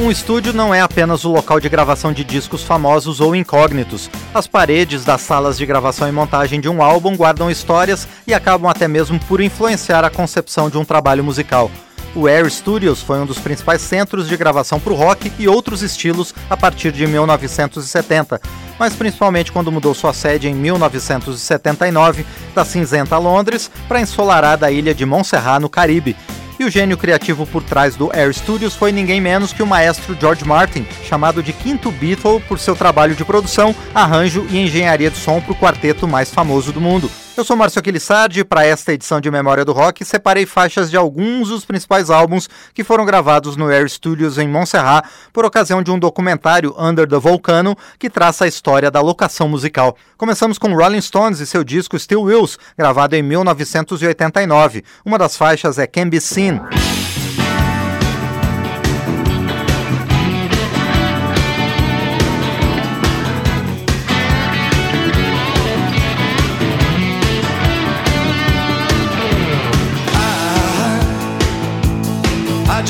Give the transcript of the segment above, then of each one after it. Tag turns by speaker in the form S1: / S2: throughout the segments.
S1: Um estúdio não é apenas o local de gravação de discos famosos ou incógnitos. As paredes das salas de gravação e montagem de um álbum guardam histórias e acabam até mesmo por influenciar a concepção de um trabalho musical. O Air Studios foi um dos principais centros de gravação para o rock e outros estilos a partir de 1970, mas principalmente quando mudou sua sede em 1979 da cinzenta Londres para a ensolarada ilha de Montserrat, no Caribe, e o gênio criativo por trás do Air Studios foi ninguém menos que o maestro George Martin, chamado de quinto Beatle por seu trabalho de produção, arranjo e engenharia de som para o quarteto mais famoso do mundo. Eu sou Márcio Aquilissardi e para esta edição de Memória do Rock separei faixas de alguns dos principais álbuns que foram gravados no Air Studios em Montserrat por ocasião de um documentário Under the Volcano que traça a história da locação musical. Começamos com Rolling Stones e seu disco Still Wills, gravado em 1989. Uma das faixas é Can Be Seen.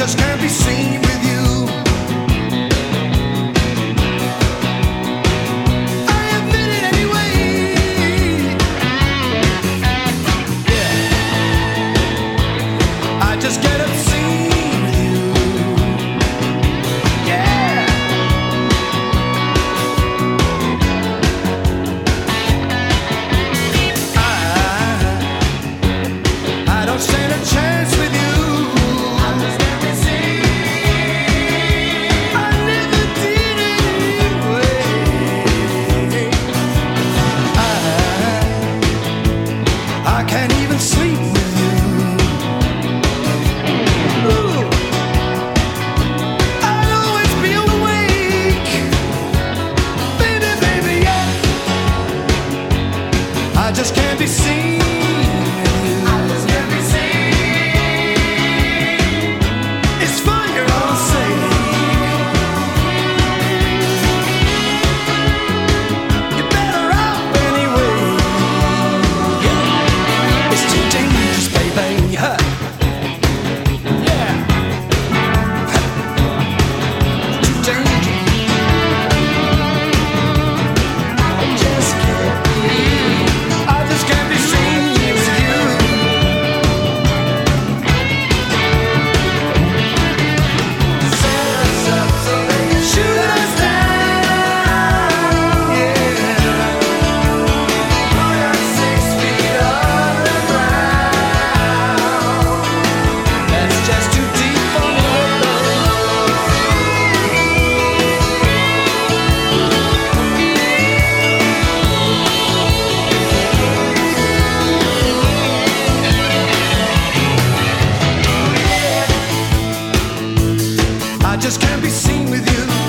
S2: Just can't be seen I just can't be seen with you.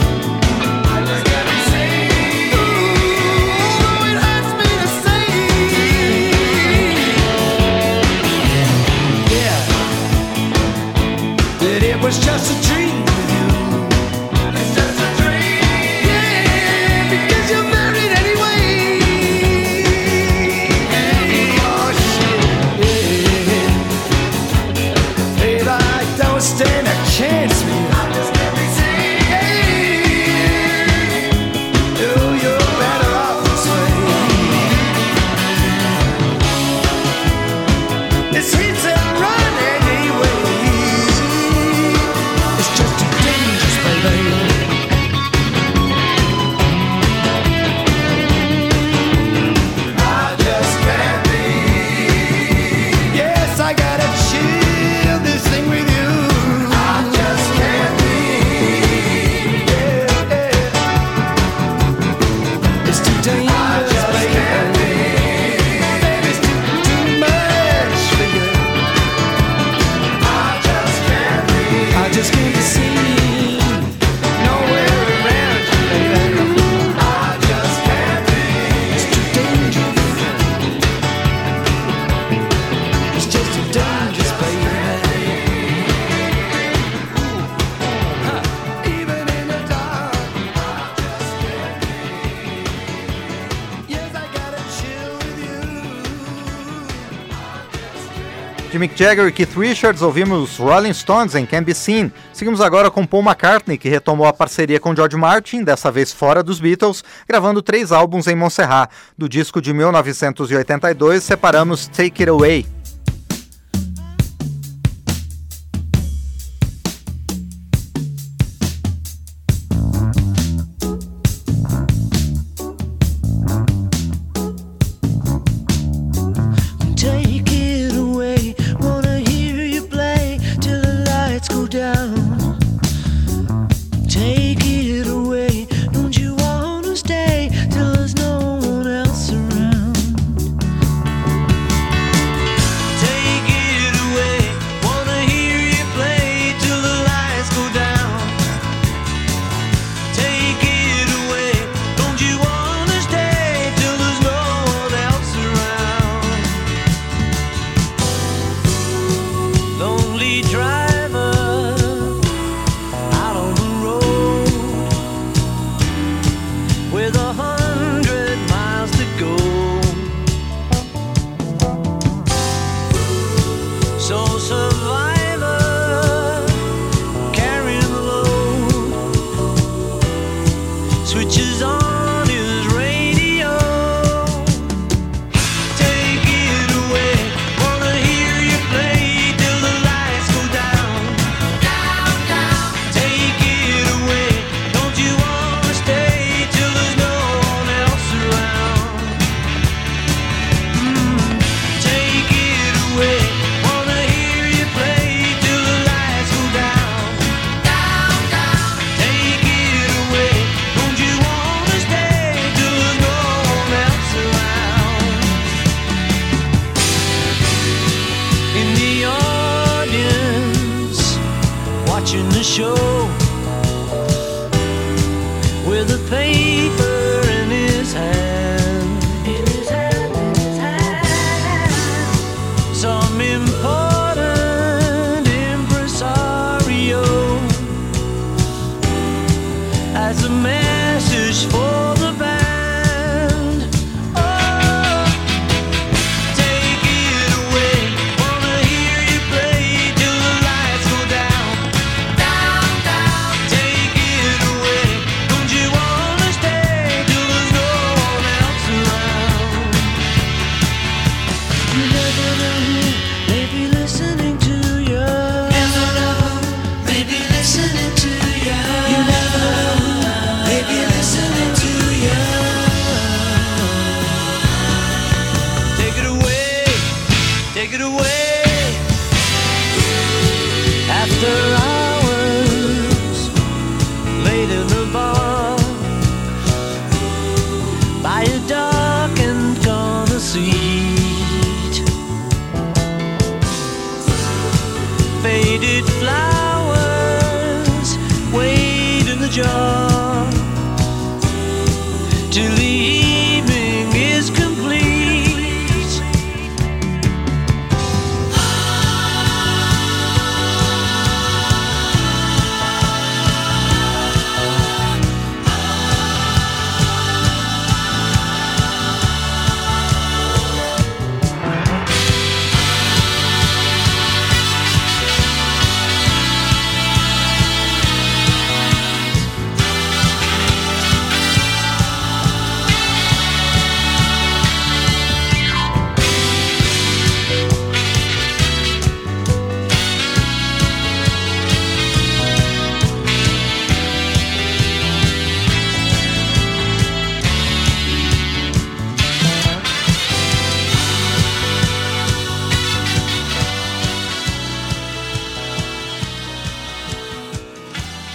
S3: Jagger e Keith Richards, ouvimos Rolling Stones em Can Be Seen. Seguimos agora com Paul McCartney, que retomou a parceria com George Martin, dessa vez fora dos Beatles, gravando três álbuns em Montserrat. Do disco de 1982, separamos Take It Away.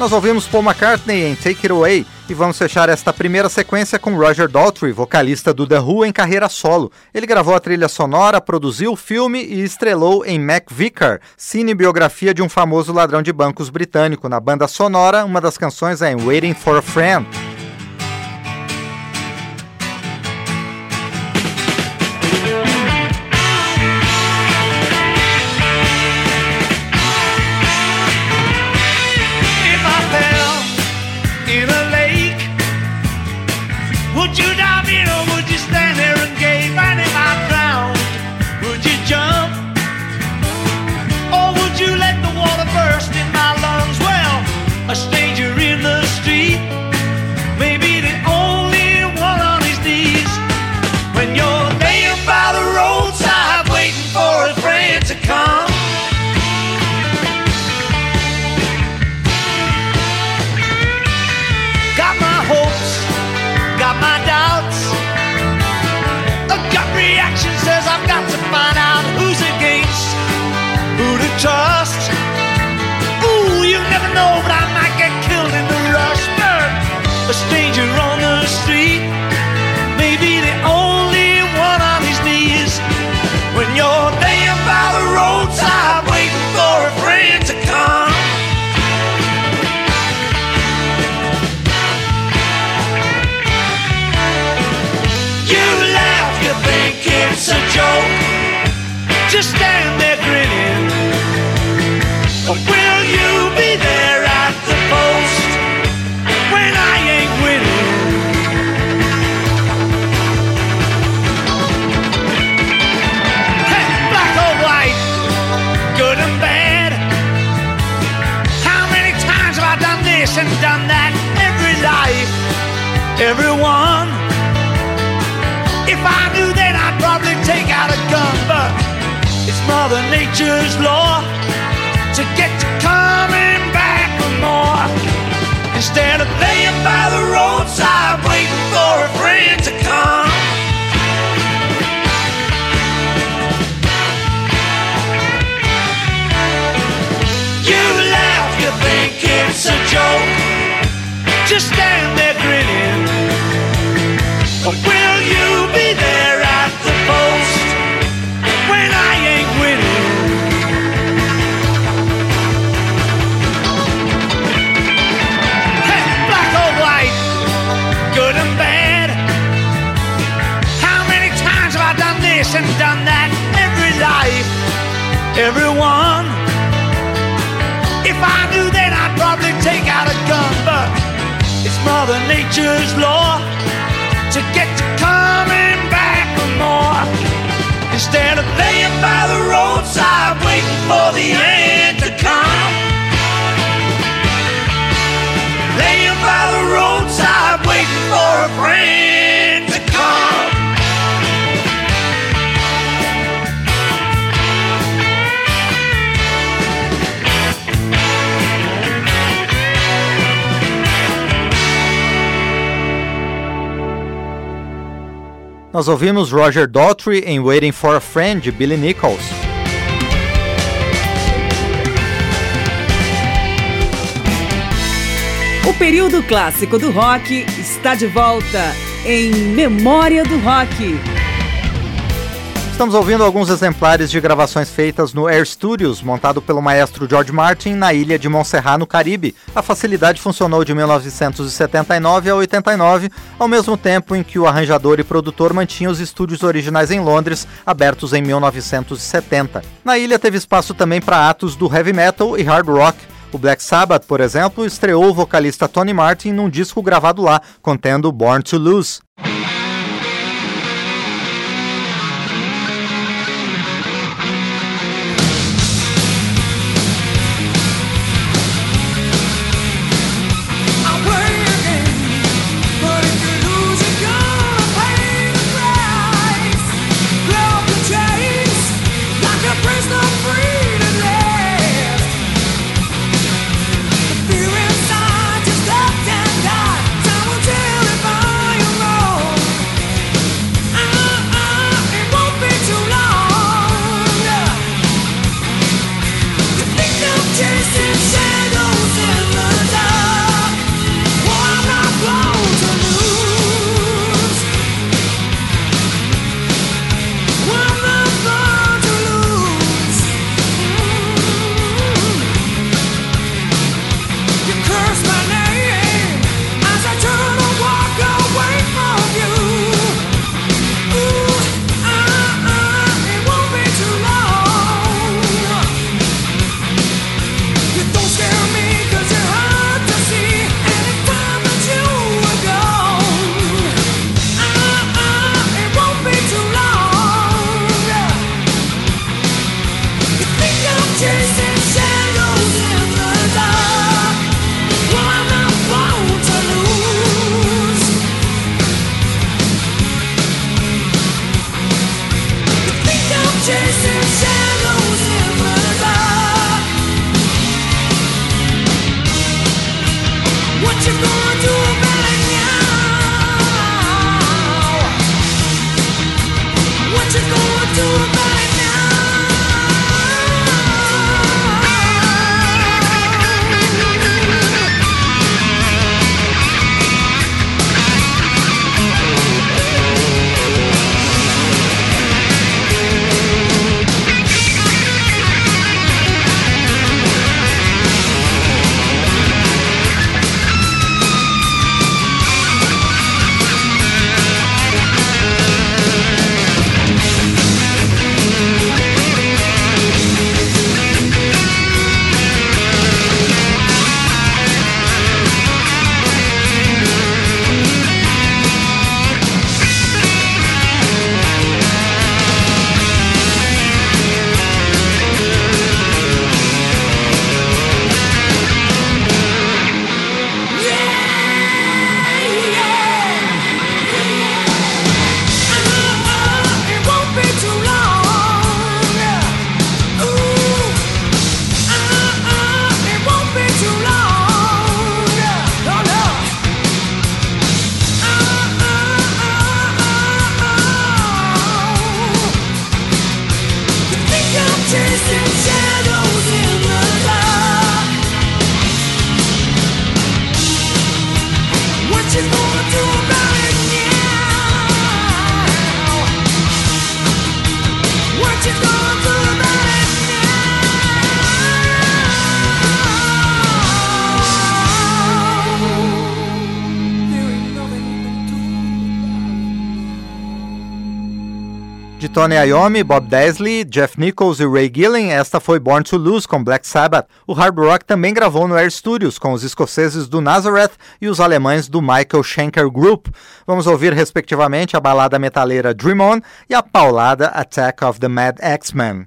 S3: Nós ouvimos Paul McCartney em Take It Away e vamos fechar esta primeira sequência com Roger Daltrey, vocalista do The Who em carreira solo. Ele gravou a trilha sonora, produziu o filme e estrelou em MacVicar, cinebiografia de um famoso ladrão de bancos britânico. Na banda sonora, uma das canções é Waiting for a Friend.
S4: over, I might get killed in
S5: the rush, but a stranger Nature's law to get you coming back for more. Instead of laying by the roadside waiting for a friend to come. You laugh, you think it's a joke. Just stand Nature's law to get you coming back for more. Instead of laying by the roadside waiting for the end
S2: Nós ouvimos Roger Daltrey em Waiting for a Friend de Billy Nichols.
S6: O período clássico do rock está de volta em Memória do Rock.
S2: Estamos ouvindo alguns exemplares de gravações feitas no Air Studios, montado pelo maestro George Martin na ilha de Montserrat, no Caribe. A facilidade funcionou de 1979 a 89, ao mesmo tempo em que o arranjador e produtor mantinha os estúdios originais em Londres, abertos em 1970. Na ilha teve espaço também para atos do heavy metal e hard rock. O Black Sabbath, por exemplo, estreou o vocalista Tony Martin num disco gravado lá, contendo Born to Lose. Tony Iommi, Bob Daisley, Jeff Nichols e Ray Gillen, esta foi Born to Lose com Black Sabbath. O hard rock também gravou no Air Studios com os escoceses do Nazareth e os alemães do Michael Schenker Group. Vamos ouvir respectivamente a balada metaleira Dream On e a paulada Attack of the Mad X-Men.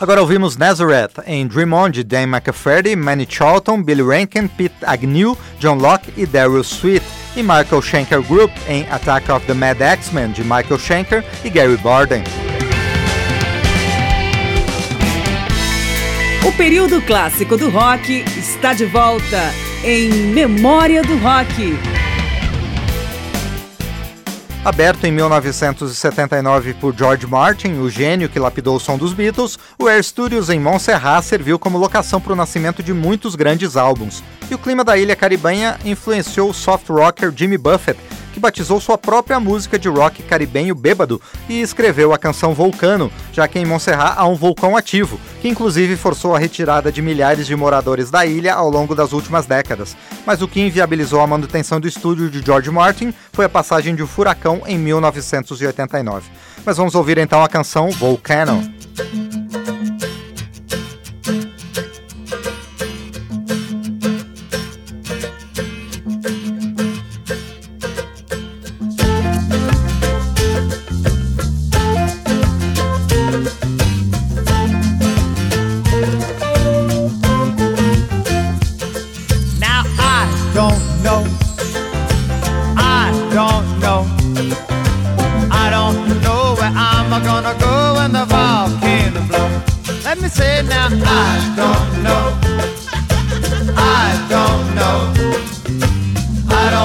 S1: Agora ouvimos Nazareth em Dream On de Dan McCafferty, Manny Charlton, Billy Rankin, Pete Agnew, John Locke e Daryl Sweet, e Michael Schenker Group em Attack of the Mad X-Men de Michael Schenker e Gary Barden.
S6: O período clássico do rock está de volta em Memória do Rock.
S1: Aberto em 1979 por George Martin, o gênio que lapidou o som dos Beatles, o Air Studios em Montserrat serviu como locação para o nascimento de muitos grandes álbuns. E o clima da ilha caribenha influenciou o soft rocker Jimmy Buffett, que batizou sua própria música de rock caribenho bêbado e escreveu a canção Vulcano, já que em Montserrat há um vulcão ativo, que inclusive forçou a retirada de milhares de moradores da ilha ao longo das últimas décadas. Mas o que inviabilizou a manutenção do estúdio de George Martin foi a passagem de um furacão em 1989. Mas vamos ouvir então a canção Volcano.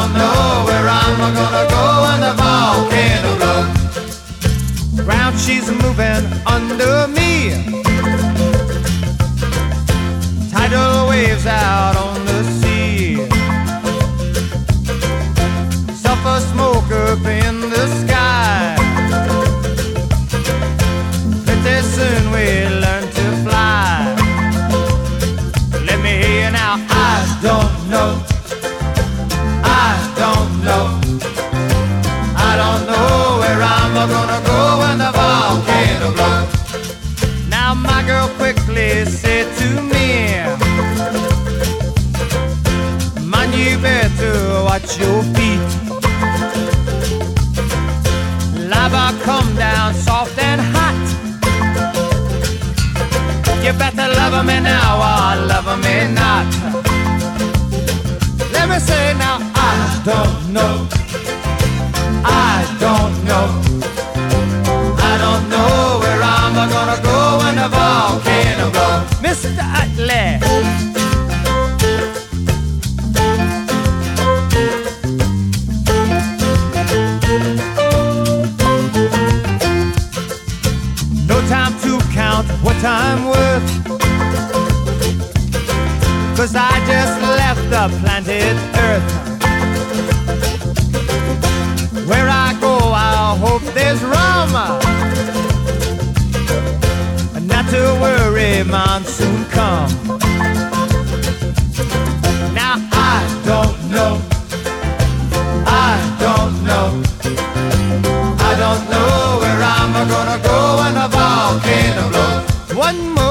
S7: Don't know where I'm gonna go when the volcano blows. Ground she's moving under me. Tidal waves out on your feet. Lava come down soft and hot. You better love me now or love me not. Let me say now, I don't know. The planet Earth. Where I go, I hope there's rum. Not to worry, monsoon come. Now I don't know. I don't know. I don't know where I'm gonna go when the volcano blows. One more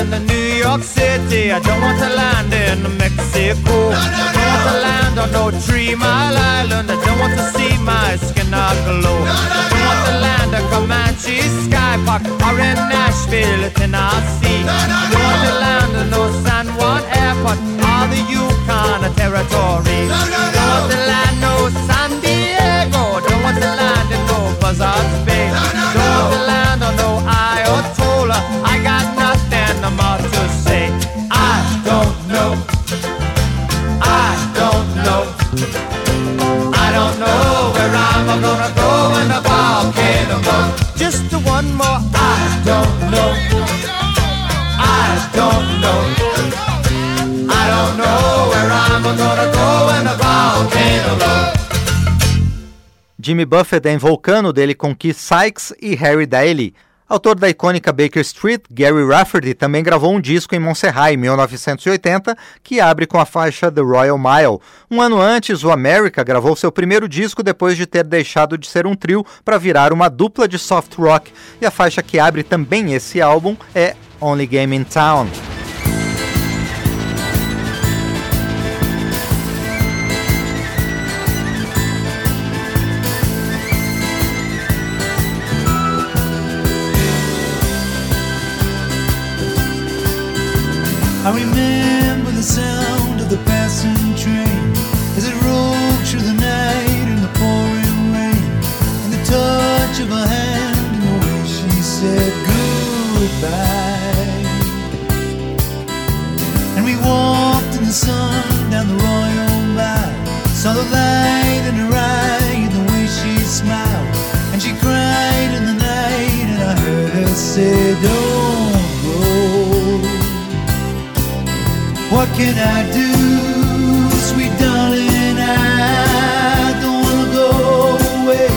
S7: in the New York City. I don't want to land in Mexico. I don't want to land on no Three Mile Island. I don't want to see my skin glow. I don't want to land in Comanche Sky Park or in Nashville, Tennessee. I don't want to land in no San Juan Airport or the Yukon Territory. I don't want to land no San Diego. Don't want to land in no Buzzards Bay. Don't want to land on no Ayatollah. I I'm gonna go when the volcano blows. Just one more. I don't know. I don't know. I don't know where I'm gonna go when the volcano.
S1: Jimmy Buffett em Vulcano dele com Keith Sykes e Harry Daly. Autor da icônica Baker Street, Gary Rafferty também gravou um disco em Montserrat em 1980 que abre com a faixa The Royal Mile. Um ano antes, o America gravou seu primeiro disco depois de ter deixado de ser um trio para virar uma dupla de soft rock, e a faixa que abre também esse álbum é Only Game in Town.
S8: I remember the sound of the passing train as it rolled through the night in the pouring rain, and the touch of her hand and the way she said goodbye. And we walked in the sun down the Royal Mile, saw the light in her eye and the way she smiled, and she cried in the night, and I heard her say, Don't can I do, sweet darling? I don't wanna go away.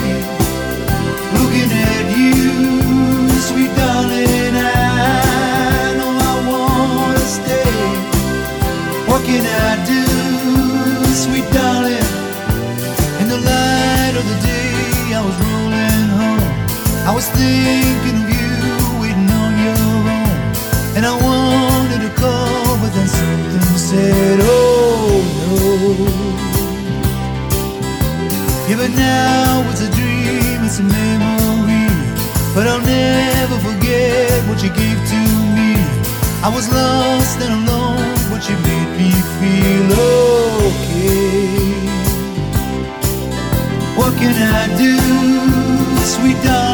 S8: Looking at you, sweet darling, I know I wanna stay. What can I do, sweet darling? In the light of the day, I was rolling home. I was thinking said, Oh no. Yeah, but now it's a dream, it's a memory. But I'll never forget what you gave to me. I was lost and alone, but you made me feel okay. What can I do, sweet darling?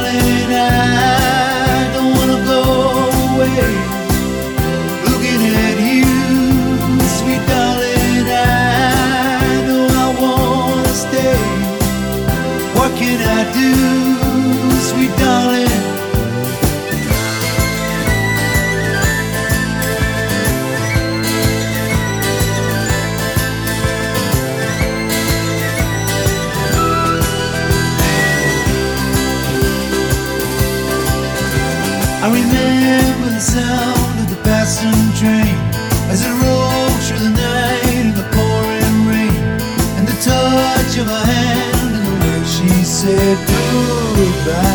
S8: I remember the sound of the passing train as it rolled through the night in the pouring rain, and the touch of her hand and the way she said goodbye.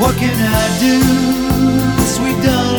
S8: What can I do, sweet darling?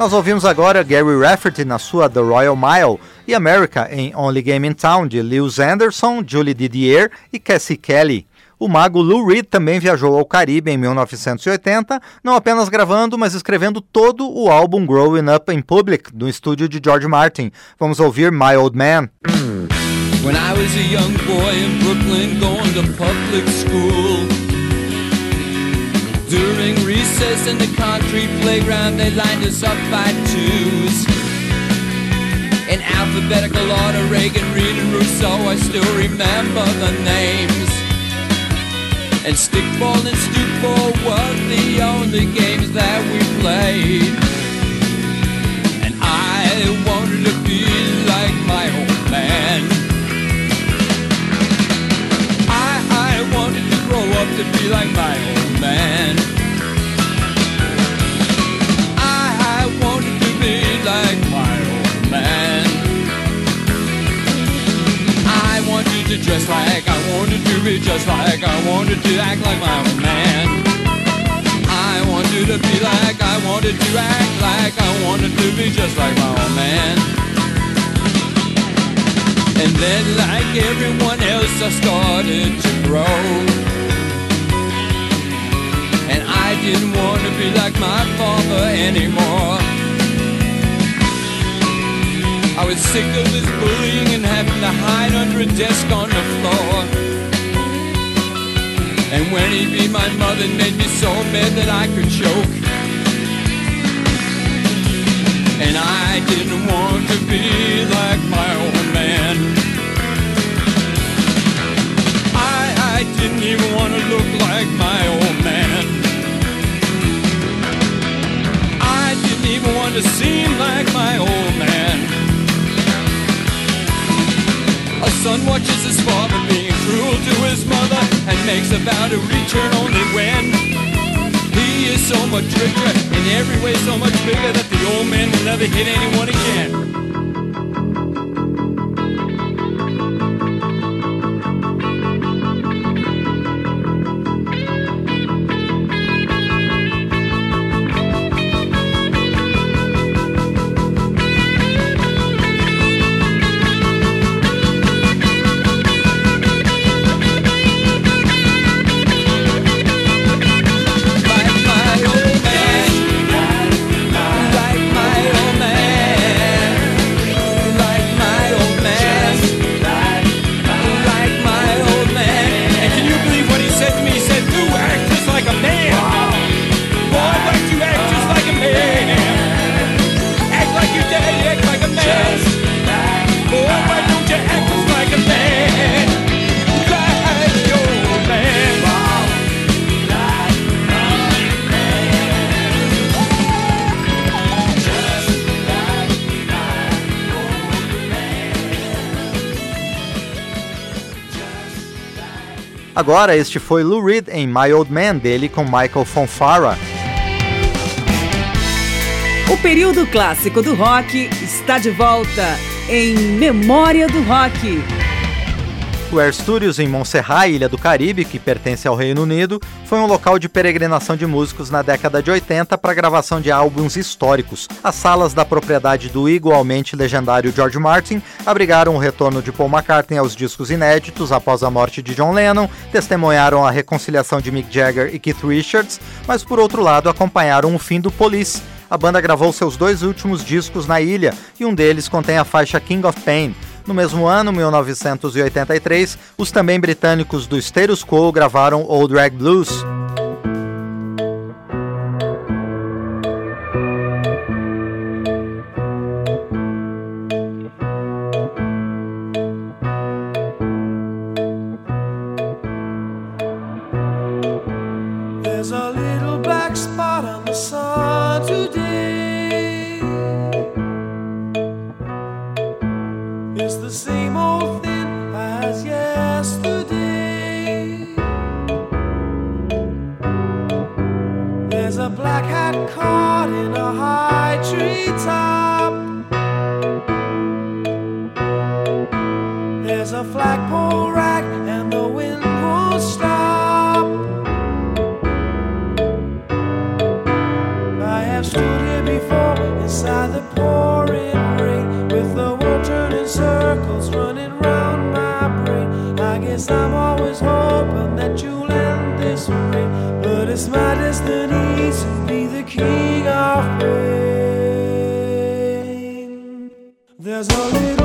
S1: Nós ouvimos agora Gary Rafferty na sua The Royal Mile e America em Only Game in Town de Lewis Anderson, Julie Didier e Cassie Kelly. O mago Lou Reed também viajou ao Caribe em 1980, não apenas gravando, mas escrevendo todo o álbum Growing Up in Public, do estúdio de George Martin. Vamos ouvir My Old Man.
S9: When I was a young boy in Brooklyn going to public school During recess in the concrete playground they lined us up by twos. In alphabetical order, Reagan, Reed and Rousseau I still remember the names. And stickball and stoopball were the only games that we played. And I wanted to be grow to be like my old man. I, wanted to be like my old man. I wanted to dress like I wanted to be just like I wanted to act like my old man. I wanted to be like I wanted to act like I wanted to be just like my old man. And then, like everyone else, I started to grow. Didn't want to be like my father anymore. I was sick of this bullying and having to hide under a desk on the floor. And when he beat my mother, it made me so mad that I could choke. And I didn't want to be like my old man. I, I didn't even want to look like my old man. Even want to seem like my old man. A son watches his father being cruel to his mother and makes a vow to return only when he is so much richer, in every way so much bigger that the old man will never hit anyone again.
S1: Agora, este foi Lou Reed em My Old Man, dele com Michael Fonfara.
S6: O período clássico do rock está de volta em Memória do Rock.
S1: Air Studios em Montserrat, Ilha do Caribe, que pertence ao Reino Unido, foi um local de peregrinação de músicos na década de 80 para gravação de álbuns históricos. As salas da propriedade do igualmente legendário George Martin abrigaram o retorno de Paul McCartney aos discos inéditos após a morte de John Lennon, testemunharam a reconciliação de Mick Jagger e Keith Richards, mas por outro lado acompanharam o fim do Police. A banda gravou seus dois últimos discos na ilha e um deles contém a faixa King of Pain. No mesmo ano, 1983, os também britânicos do Status Quo gravaram Old Rag Blues.
S2: There's little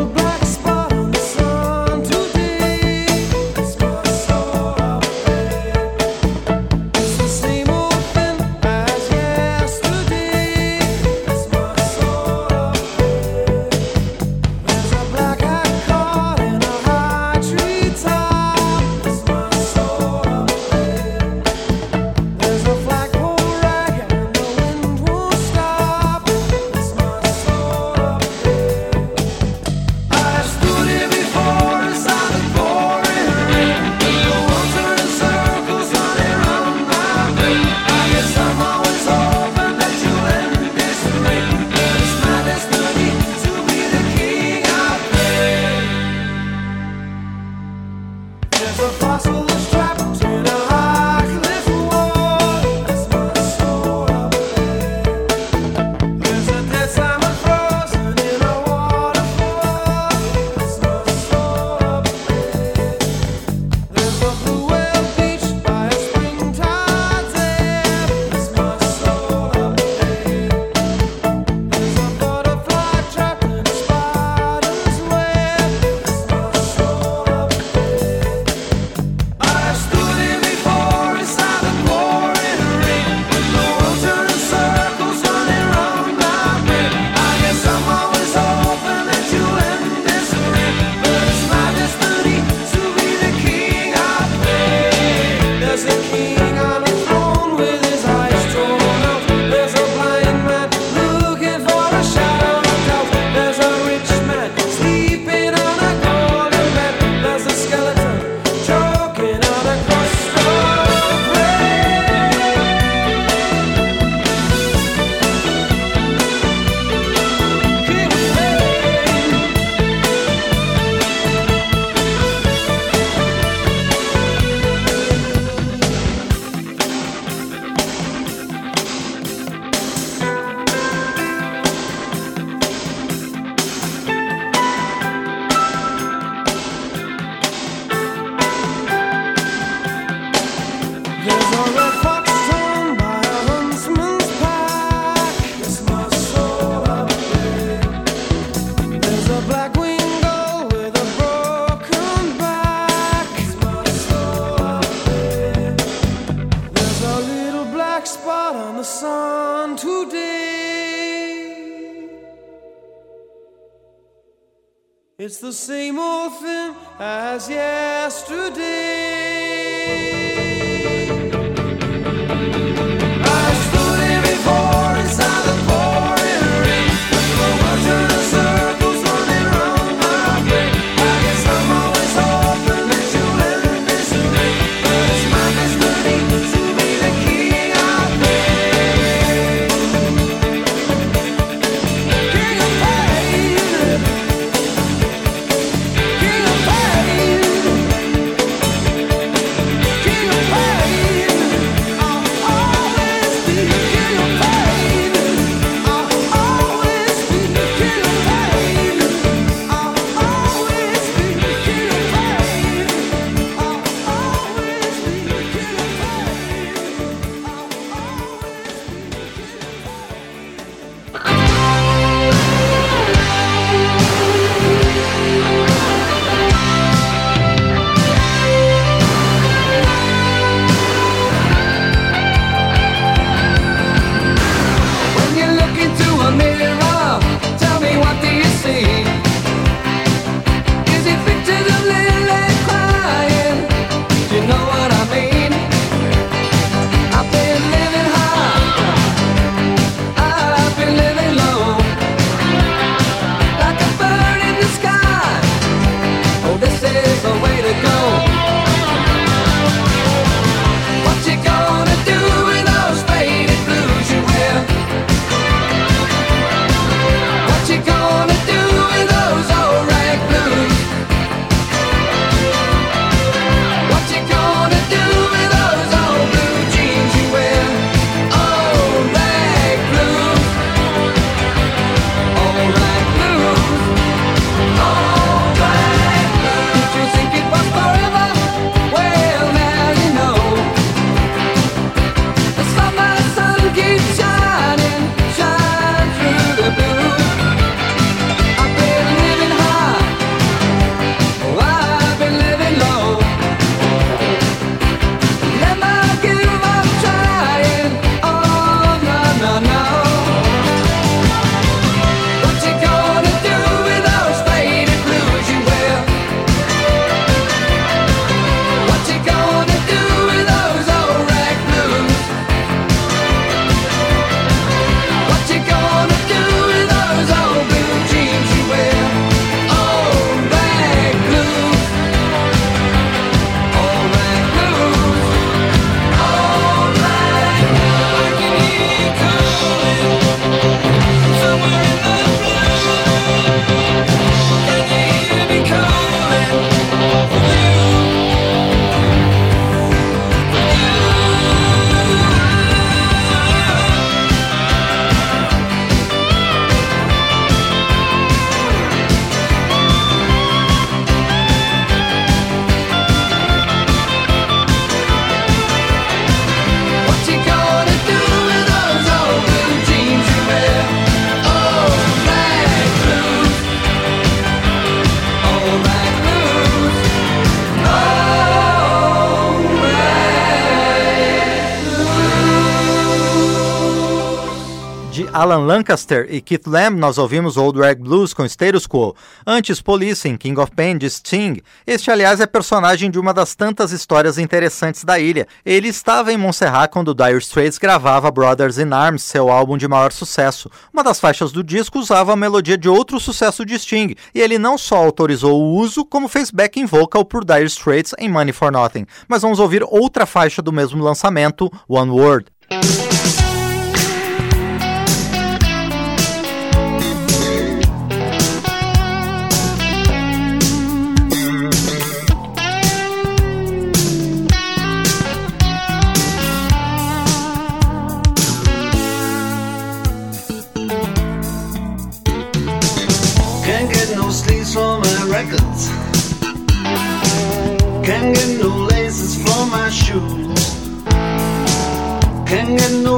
S1: Alan Lancaster e Keith Lamb, nós ouvimos Old Rag Blues com Status Quo. Antes, Policing, King of Pain de Sting. Este, aliás, é personagem de uma das tantas histórias interessantes da ilha. Ele estava em Montserrat quando Dire Straits gravava Brothers in Arms, seu álbum de maior sucesso. Uma das faixas do disco usava a melodia de outro sucesso de Sting, e ele não só autorizou o uso, como fez backing vocal por Dire Straits em Money for Nothing. Mas vamos ouvir outra faixa do mesmo lançamento, One Word.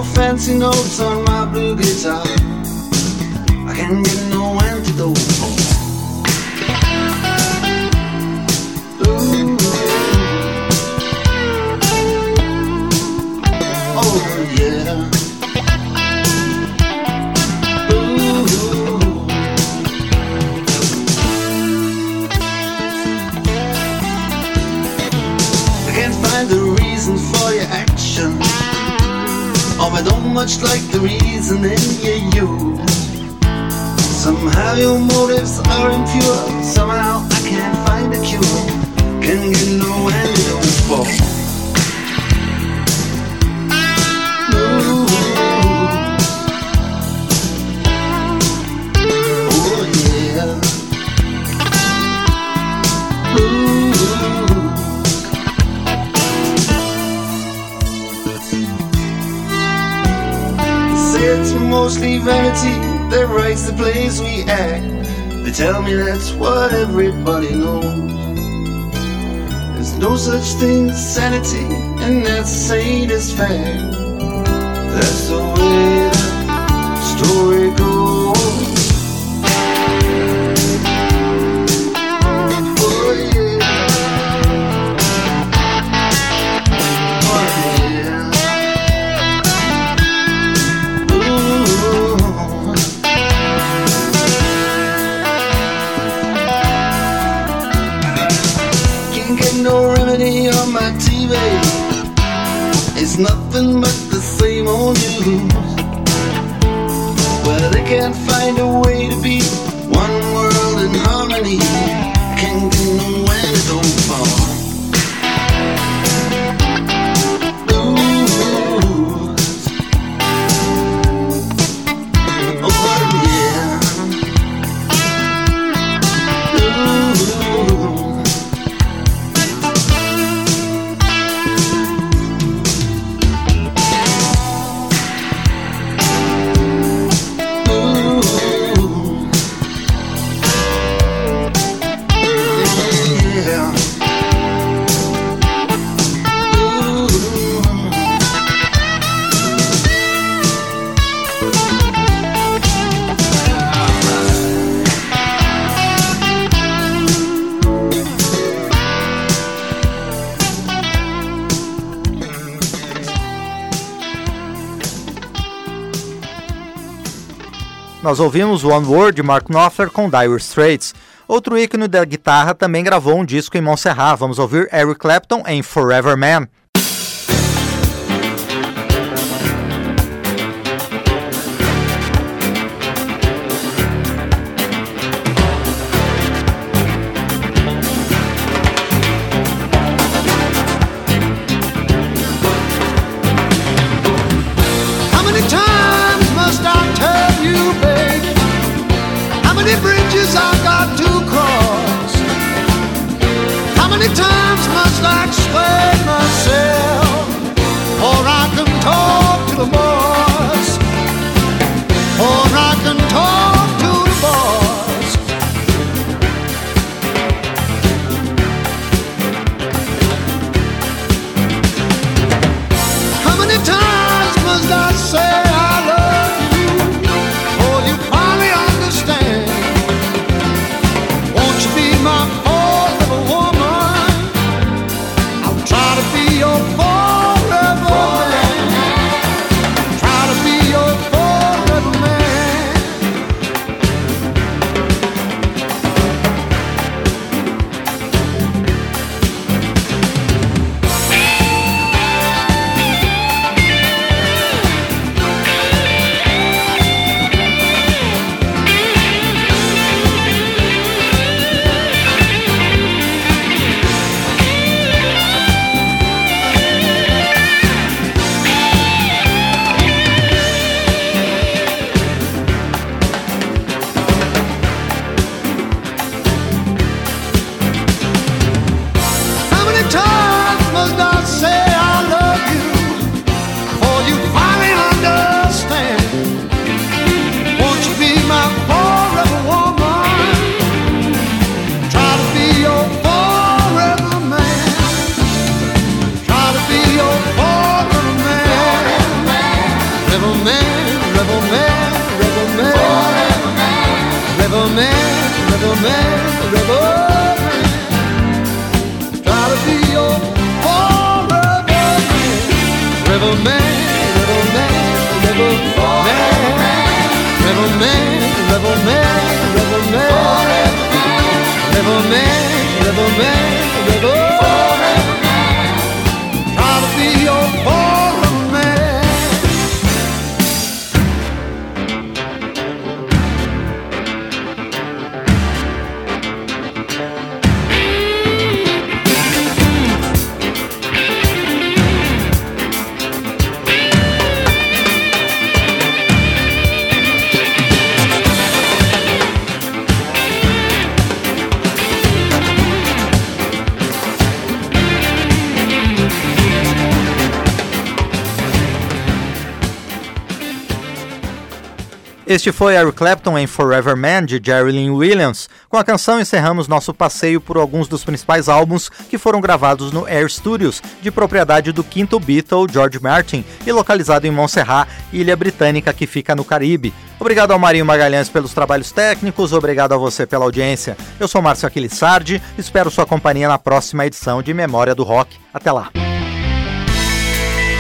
S10: Fancy notes on my blue guitar. I can't get no antidote. Motives are impure. Tell me that's what everybody knows. There's no such thing as sanity, and that's as fact. That's the way the story goes. Nothing but the same old news. Well, they can't find a
S1: Nós ouvimos One Word de Mark Knopfler com Dire Straits. Outro ícone da guitarra também gravou um disco em Montserrat. Vamos ouvir Eric Clapton em Forever Man.
S8: little man, little man, little man, little man, little man, little man, little man, little man.
S1: Este foi Eric Clapton em Forever Man, de Jerry Lynn Williams. Com a canção encerramos nosso passeio por alguns dos principais álbuns que foram gravados no Air Studios, de propriedade do quinto Beatle, George Martin, e localizado em Montserrat, ilha britânica que fica no Caribe. Obrigado ao Marinho Magalhães pelos trabalhos técnicos, obrigado a você pela audiência. Eu sou Márcio Aquilissardi, espero sua companhia na próxima edição de Memória do Rock. Até lá!